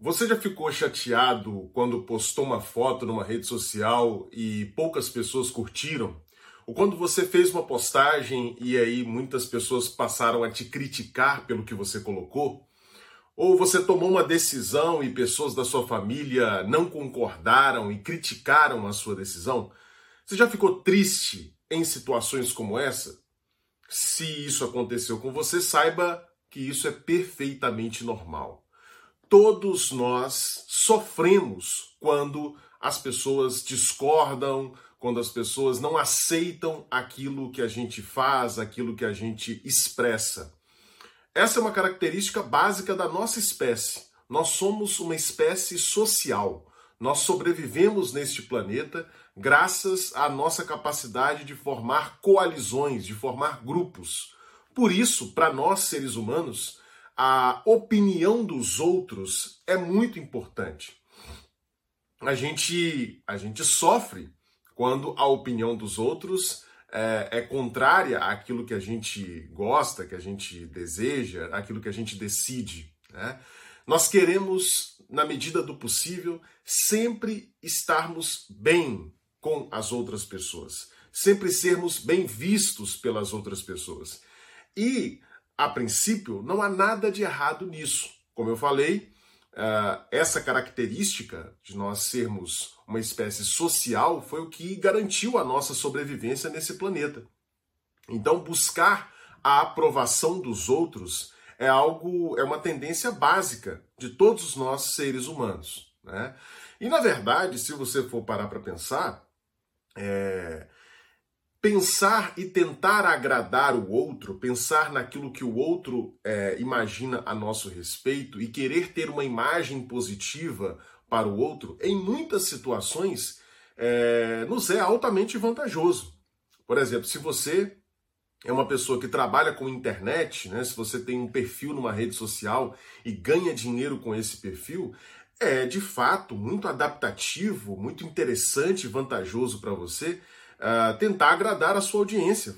Você já ficou chateado quando postou uma foto numa rede social e poucas pessoas curtiram? Ou quando você fez uma postagem e aí muitas pessoas passaram a te criticar pelo que você colocou? Ou você tomou uma decisão e pessoas da sua família não concordaram e criticaram a sua decisão? Você já ficou triste em situações como essa? Se isso aconteceu com você, saiba que isso é perfeitamente normal todos nós sofremos quando as pessoas discordam, quando as pessoas não aceitam aquilo que a gente faz, aquilo que a gente expressa. Essa é uma característica básica da nossa espécie. Nós somos uma espécie social. Nós sobrevivemos neste planeta graças à nossa capacidade de formar coalizões, de formar grupos. Por isso, para nós seres humanos, a opinião dos outros é muito importante. A gente, a gente sofre quando a opinião dos outros é, é, contrária àquilo que a gente gosta, que a gente deseja, aquilo que a gente decide. Né? Nós queremos, na medida do possível, sempre estarmos bem com as outras pessoas, sempre sermos bem vistos pelas outras pessoas. E a princípio, não há nada de errado nisso. Como eu falei, uh, essa característica de nós sermos uma espécie social foi o que garantiu a nossa sobrevivência nesse planeta. Então, buscar a aprovação dos outros é algo, é uma tendência básica de todos nós seres humanos. Né? E na verdade, se você for parar para pensar, é, pensar e tentar agradar o outro, pensar naquilo que o outro é, imagina a nosso respeito e querer ter uma imagem positiva para o outro, em muitas situações, é, nos é altamente vantajoso. Por exemplo, se você é uma pessoa que trabalha com internet, né, se você tem um perfil numa rede social e ganha dinheiro com esse perfil, é de fato muito adaptativo, muito interessante e vantajoso para você uh, tentar agradar a sua audiência,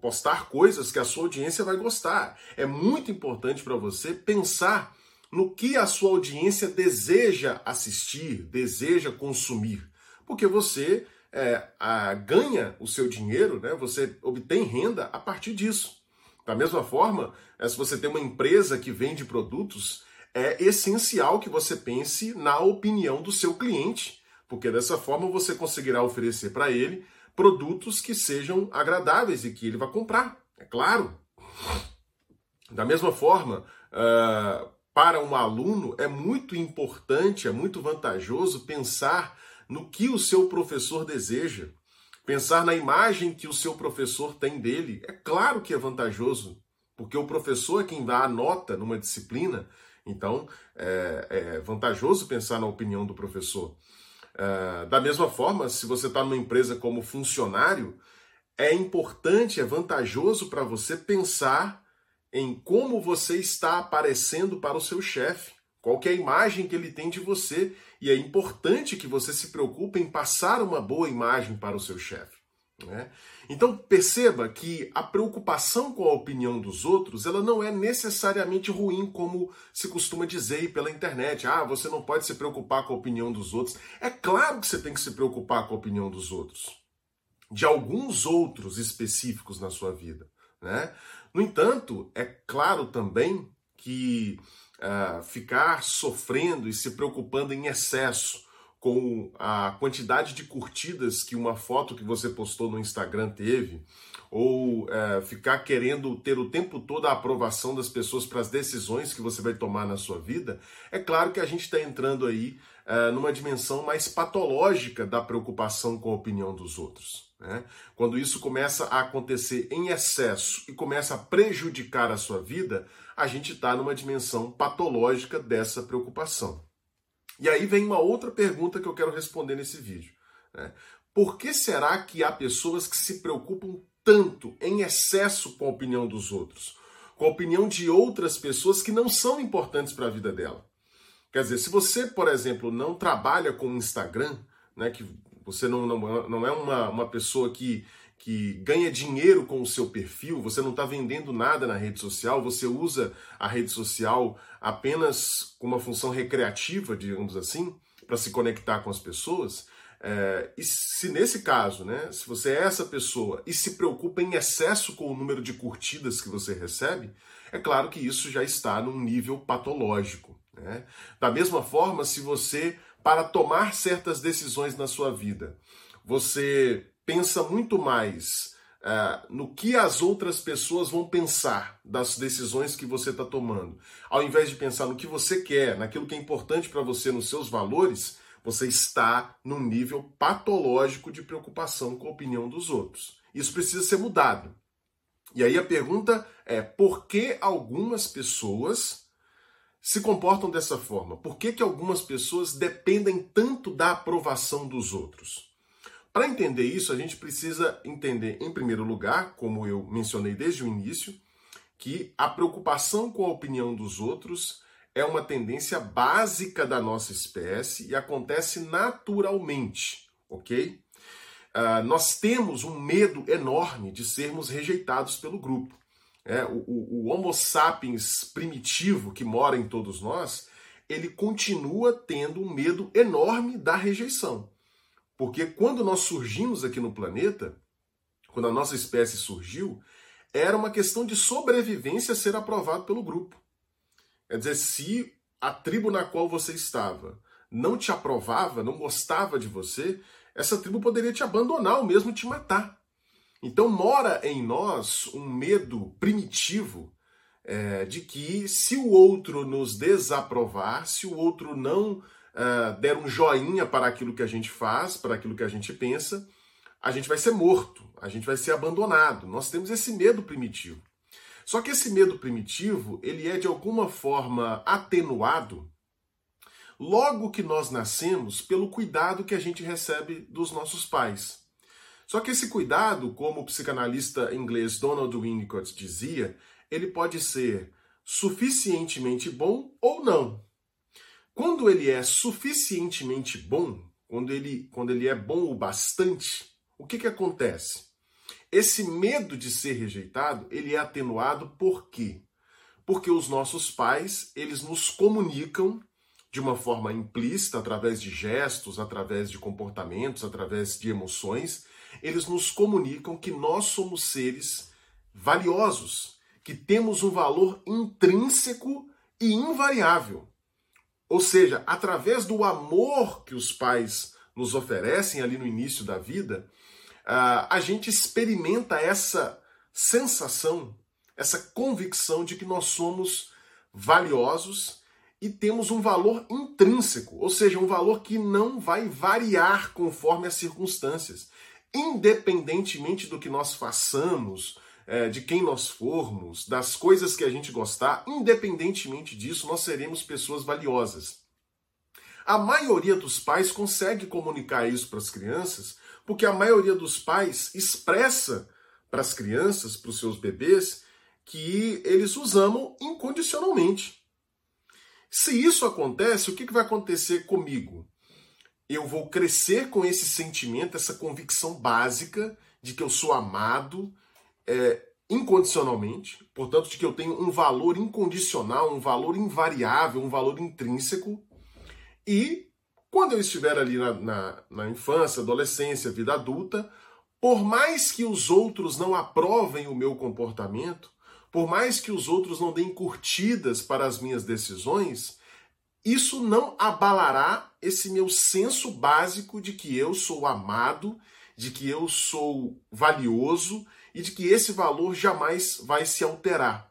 postar coisas que a sua audiência vai gostar. É muito importante para você pensar no que a sua audiência deseja assistir, deseja consumir, porque você é, a, ganha o seu dinheiro, né? você obtém renda a partir disso. Da mesma forma, é, se você tem uma empresa que vende produtos, é essencial que você pense na opinião do seu cliente, porque dessa forma você conseguirá oferecer para ele produtos que sejam agradáveis e que ele vai comprar, é claro. Da mesma forma, uh, para um aluno é muito importante, é muito vantajoso pensar no que o seu professor deseja, pensar na imagem que o seu professor tem dele. É claro que é vantajoso, porque o professor é quem dá a nota numa disciplina, então é, é vantajoso pensar na opinião do professor. Uh, da mesma forma, se você está numa empresa como funcionário, é importante, é vantajoso para você pensar em como você está aparecendo para o seu chefe, qual é a imagem que ele tem de você, e é importante que você se preocupe em passar uma boa imagem para o seu chefe. Né? Então perceba que a preocupação com a opinião dos outros ela não é necessariamente ruim, como se costuma dizer pela internet. Ah, você não pode se preocupar com a opinião dos outros. É claro que você tem que se preocupar com a opinião dos outros, de alguns outros específicos na sua vida. Né? No entanto, é claro também que uh, ficar sofrendo e se preocupando em excesso com a quantidade de curtidas que uma foto que você postou no Instagram teve, ou é, ficar querendo ter o tempo todo a aprovação das pessoas para as decisões que você vai tomar na sua vida, é claro que a gente está entrando aí é, numa dimensão mais patológica da preocupação com a opinião dos outros. Né? Quando isso começa a acontecer em excesso e começa a prejudicar a sua vida, a gente está numa dimensão patológica dessa preocupação. E aí vem uma outra pergunta que eu quero responder nesse vídeo. Né? Por que será que há pessoas que se preocupam tanto, em excesso, com a opinião dos outros? Com a opinião de outras pessoas que não são importantes para a vida dela? Quer dizer, se você, por exemplo, não trabalha com Instagram, né, que você não, não, não é uma, uma pessoa que, que ganha dinheiro com o seu perfil, você não está vendendo nada na rede social, você usa a rede social apenas com uma função recreativa, digamos assim, para se conectar com as pessoas. É, e se nesse caso, né, se você é essa pessoa e se preocupa em excesso com o número de curtidas que você recebe, é claro que isso já está num nível patológico. Né? Da mesma forma, se você, para tomar certas decisões na sua vida, você pensa muito mais uh, no que as outras pessoas vão pensar das decisões que você está tomando. Ao invés de pensar no que você quer, naquilo que é importante para você, nos seus valores, você está num nível patológico de preocupação com a opinião dos outros. Isso precisa ser mudado. E aí a pergunta é: por que algumas pessoas se comportam dessa forma? Por que, que algumas pessoas dependem tanto da aprovação dos outros? Para entender isso, a gente precisa entender, em primeiro lugar, como eu mencionei desde o início, que a preocupação com a opinião dos outros é uma tendência básica da nossa espécie e acontece naturalmente, ok? Uh, nós temos um medo enorme de sermos rejeitados pelo grupo. É, o, o, o Homo sapiens primitivo que mora em todos nós, ele continua tendo um medo enorme da rejeição. Porque quando nós surgimos aqui no planeta, quando a nossa espécie surgiu, era uma questão de sobrevivência ser aprovado pelo grupo. Quer dizer, se a tribo na qual você estava não te aprovava, não gostava de você, essa tribo poderia te abandonar ou mesmo te matar. Então mora em nós um medo primitivo é, de que se o outro nos desaprovar, se o outro não uh, der um joinha para aquilo que a gente faz, para aquilo que a gente pensa, a gente vai ser morto, a gente vai ser abandonado. Nós temos esse medo primitivo. Só que esse medo primitivo, ele é de alguma forma atenuado logo que nós nascemos pelo cuidado que a gente recebe dos nossos pais. Só que esse cuidado, como o psicanalista inglês Donald Winnicott dizia, ele pode ser suficientemente bom ou não. Quando ele é suficientemente bom, quando ele, quando ele é bom o bastante, o que, que acontece? Esse medo de ser rejeitado, ele é atenuado por quê? Porque os nossos pais, eles nos comunicam de uma forma implícita, através de gestos, através de comportamentos, através de emoções, eles nos comunicam que nós somos seres valiosos, que temos um valor intrínseco e invariável. Ou seja, através do amor que os pais nos oferecem ali no início da vida, a gente experimenta essa sensação, essa convicção de que nós somos valiosos e temos um valor intrínseco, ou seja, um valor que não vai variar conforme as circunstâncias, independentemente do que nós façamos, é, de quem nós formos, das coisas que a gente gostar, independentemente disso, nós seremos pessoas valiosas. A maioria dos pais consegue comunicar isso para as crianças, porque a maioria dos pais expressa para as crianças, para os seus bebês, que eles os amam incondicionalmente. Se isso acontece, o que vai acontecer comigo? Eu vou crescer com esse sentimento, essa convicção básica de que eu sou amado, é, incondicionalmente, portanto, de que eu tenho um valor incondicional, um valor invariável, um valor intrínseco. E quando eu estiver ali na, na, na infância, adolescência, vida adulta, por mais que os outros não aprovem o meu comportamento, por mais que os outros não deem curtidas para as minhas decisões, isso não abalará esse meu senso básico de que eu sou amado, de que eu sou valioso e de que esse valor jamais vai se alterar.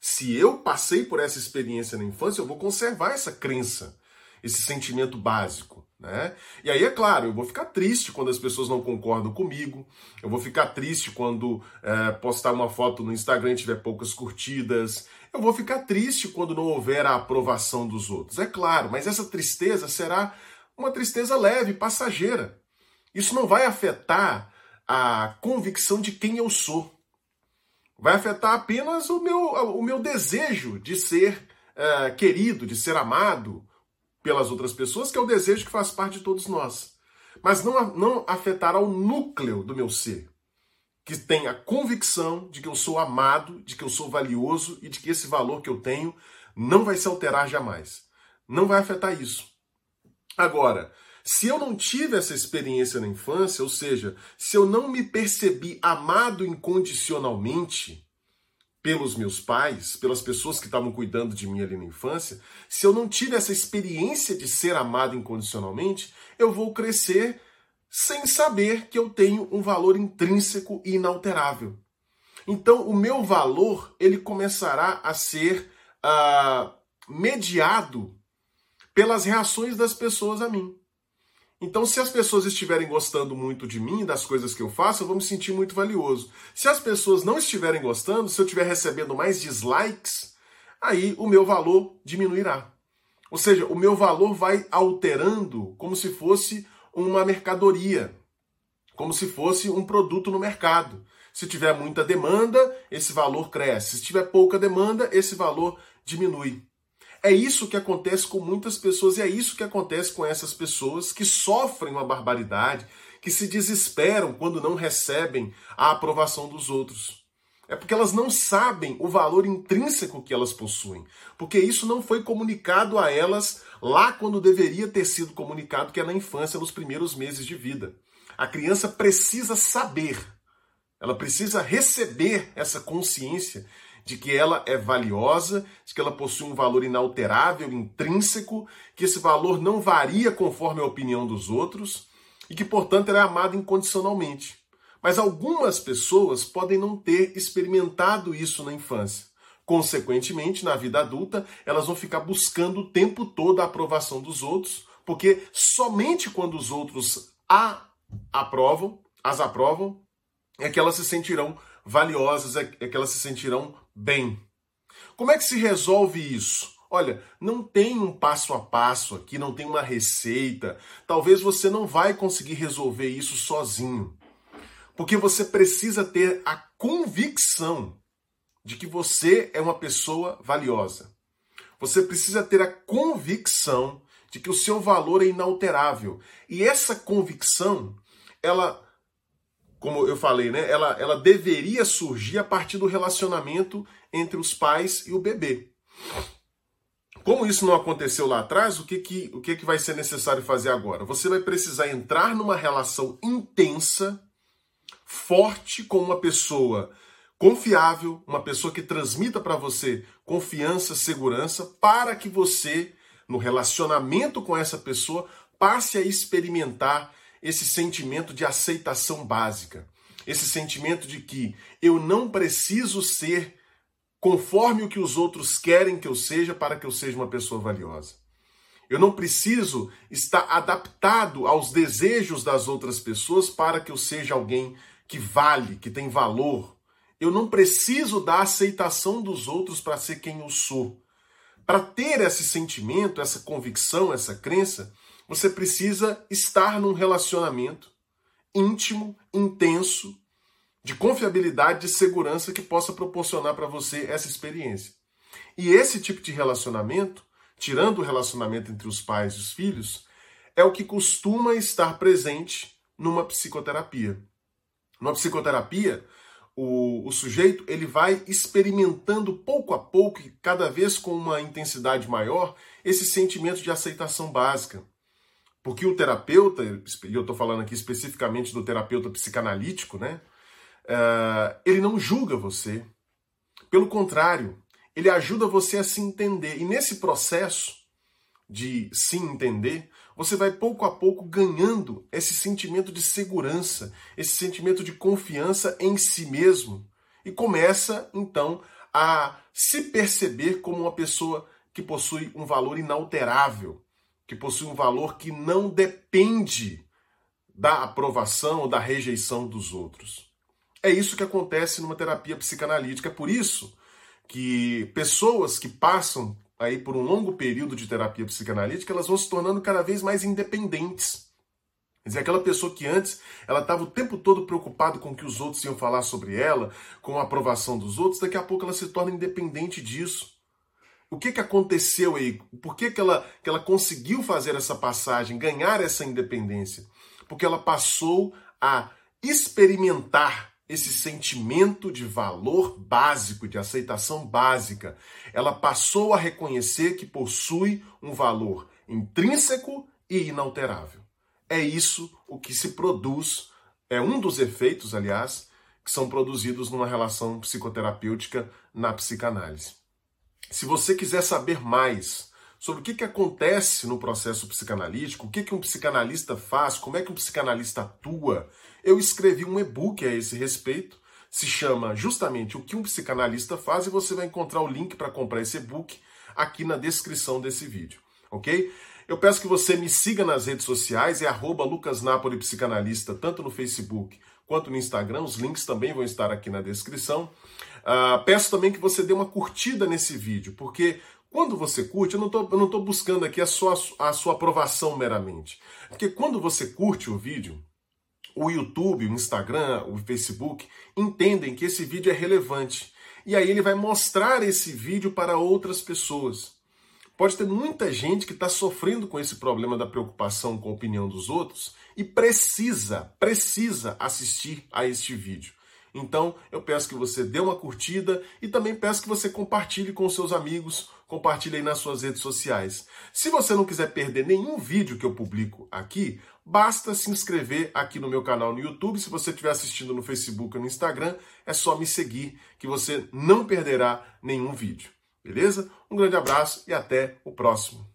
Se eu passei por essa experiência na infância, eu vou conservar essa crença, esse sentimento básico. Né? E aí, é claro, eu vou ficar triste quando as pessoas não concordam comigo, eu vou ficar triste quando é, postar uma foto no Instagram e tiver poucas curtidas, eu vou ficar triste quando não houver a aprovação dos outros, é claro, mas essa tristeza será uma tristeza leve, passageira. Isso não vai afetar a convicção de quem eu sou. Vai afetar apenas o meu, o meu desejo de ser uh, querido, de ser amado pelas outras pessoas, que é o desejo que faz parte de todos nós. Mas não, não afetará o núcleo do meu ser. que tem a convicção de que eu sou amado, de que eu sou valioso e de que esse valor que eu tenho não vai se alterar jamais. Não vai afetar isso. Agora, se eu não tive essa experiência na infância, ou seja, se eu não me percebi amado incondicionalmente pelos meus pais, pelas pessoas que estavam cuidando de mim ali na infância, se eu não tive essa experiência de ser amado incondicionalmente, eu vou crescer sem saber que eu tenho um valor intrínseco e inalterável. Então, o meu valor ele começará a ser uh, mediado pelas reações das pessoas a mim. Então, se as pessoas estiverem gostando muito de mim, das coisas que eu faço, eu vou me sentir muito valioso. Se as pessoas não estiverem gostando, se eu estiver recebendo mais dislikes, aí o meu valor diminuirá. Ou seja, o meu valor vai alterando como se fosse uma mercadoria, como se fosse um produto no mercado. Se tiver muita demanda, esse valor cresce. Se tiver pouca demanda, esse valor diminui. É isso que acontece com muitas pessoas e é isso que acontece com essas pessoas que sofrem uma barbaridade, que se desesperam quando não recebem a aprovação dos outros. É porque elas não sabem o valor intrínseco que elas possuem, porque isso não foi comunicado a elas lá quando deveria ter sido comunicado, que é na infância, nos primeiros meses de vida. A criança precisa saber, ela precisa receber essa consciência de que ela é valiosa, de que ela possui um valor inalterável, intrínseco, que esse valor não varia conforme a opinião dos outros e que, portanto, ela é amada incondicionalmente. Mas algumas pessoas podem não ter experimentado isso na infância. Consequentemente, na vida adulta, elas vão ficar buscando o tempo todo a aprovação dos outros, porque somente quando os outros a aprovam, as aprovam, é que elas se sentirão valiosas, é, é que elas se sentirão bem. Como é que se resolve isso? Olha, não tem um passo a passo aqui, não tem uma receita. Talvez você não vai conseguir resolver isso sozinho. Porque você precisa ter a convicção de que você é uma pessoa valiosa. Você precisa ter a convicção de que o seu valor é inalterável. E essa convicção, ela, como eu falei, né, ela, ela deveria surgir a partir do relacionamento entre os pais e o bebê. Como isso não aconteceu lá atrás, o que, que, o que, que vai ser necessário fazer agora? Você vai precisar entrar numa relação intensa, forte com uma pessoa confiável, uma pessoa que transmita para você confiança, segurança, para que você, no relacionamento com essa pessoa, passe a experimentar esse sentimento de aceitação básica, esse sentimento de que eu não preciso ser conforme o que os outros querem que eu seja para que eu seja uma pessoa valiosa. Eu não preciso estar adaptado aos desejos das outras pessoas para que eu seja alguém que vale, que tem valor, eu não preciso da aceitação dos outros para ser quem eu sou. Para ter esse sentimento, essa convicção, essa crença, você precisa estar num relacionamento íntimo, intenso, de confiabilidade, de segurança que possa proporcionar para você essa experiência. E esse tipo de relacionamento, tirando o relacionamento entre os pais e os filhos, é o que costuma estar presente numa psicoterapia. Numa psicoterapia, o, o sujeito ele vai experimentando pouco a pouco e cada vez com uma intensidade maior esse sentimento de aceitação básica. Porque o terapeuta, e eu estou falando aqui especificamente do terapeuta psicanalítico, né? Uh, ele não julga você. Pelo contrário, ele ajuda você a se entender. E nesse processo de se entender, você vai pouco a pouco ganhando esse sentimento de segurança, esse sentimento de confiança em si mesmo e começa então a se perceber como uma pessoa que possui um valor inalterável, que possui um valor que não depende da aprovação ou da rejeição dos outros. É isso que acontece numa terapia psicanalítica, é por isso que pessoas que passam aí por um longo período de terapia psicanalítica, elas vão se tornando cada vez mais independentes. Quer dizer, aquela pessoa que antes ela estava o tempo todo preocupada com o que os outros iam falar sobre ela, com a aprovação dos outros, daqui a pouco ela se torna independente disso. O que, que aconteceu aí? Por que, que, ela, que ela conseguiu fazer essa passagem, ganhar essa independência? Porque ela passou a experimentar esse sentimento de valor básico, de aceitação básica. Ela passou a reconhecer que possui um valor intrínseco e inalterável. É isso o que se produz, é um dos efeitos, aliás, que são produzidos numa relação psicoterapêutica na psicanálise. Se você quiser saber mais sobre o que, que acontece no processo psicanalítico, o que, que um psicanalista faz, como é que um psicanalista atua, eu escrevi um e-book a esse respeito. Se chama justamente O que um psicanalista faz e você vai encontrar o link para comprar esse e-book aqui na descrição desse vídeo, ok? Eu peço que você me siga nas redes sociais, é arroba Psicanalista, tanto no Facebook quanto no Instagram. Os links também vão estar aqui na descrição. Uh, peço também que você dê uma curtida nesse vídeo, porque quando você curte, eu não estou buscando aqui a sua, a sua aprovação meramente. Porque quando você curte o vídeo, o YouTube, o Instagram, o Facebook entendem que esse vídeo é relevante. E aí ele vai mostrar esse vídeo para outras pessoas. Pode ter muita gente que está sofrendo com esse problema da preocupação com a opinião dos outros e precisa, precisa assistir a este vídeo. Então, eu peço que você dê uma curtida e também peço que você compartilhe com seus amigos, compartilhe aí nas suas redes sociais. Se você não quiser perder nenhum vídeo que eu publico aqui, basta se inscrever aqui no meu canal no YouTube. Se você estiver assistindo no Facebook ou no Instagram, é só me seguir que você não perderá nenhum vídeo. Beleza? Um grande abraço e até o próximo.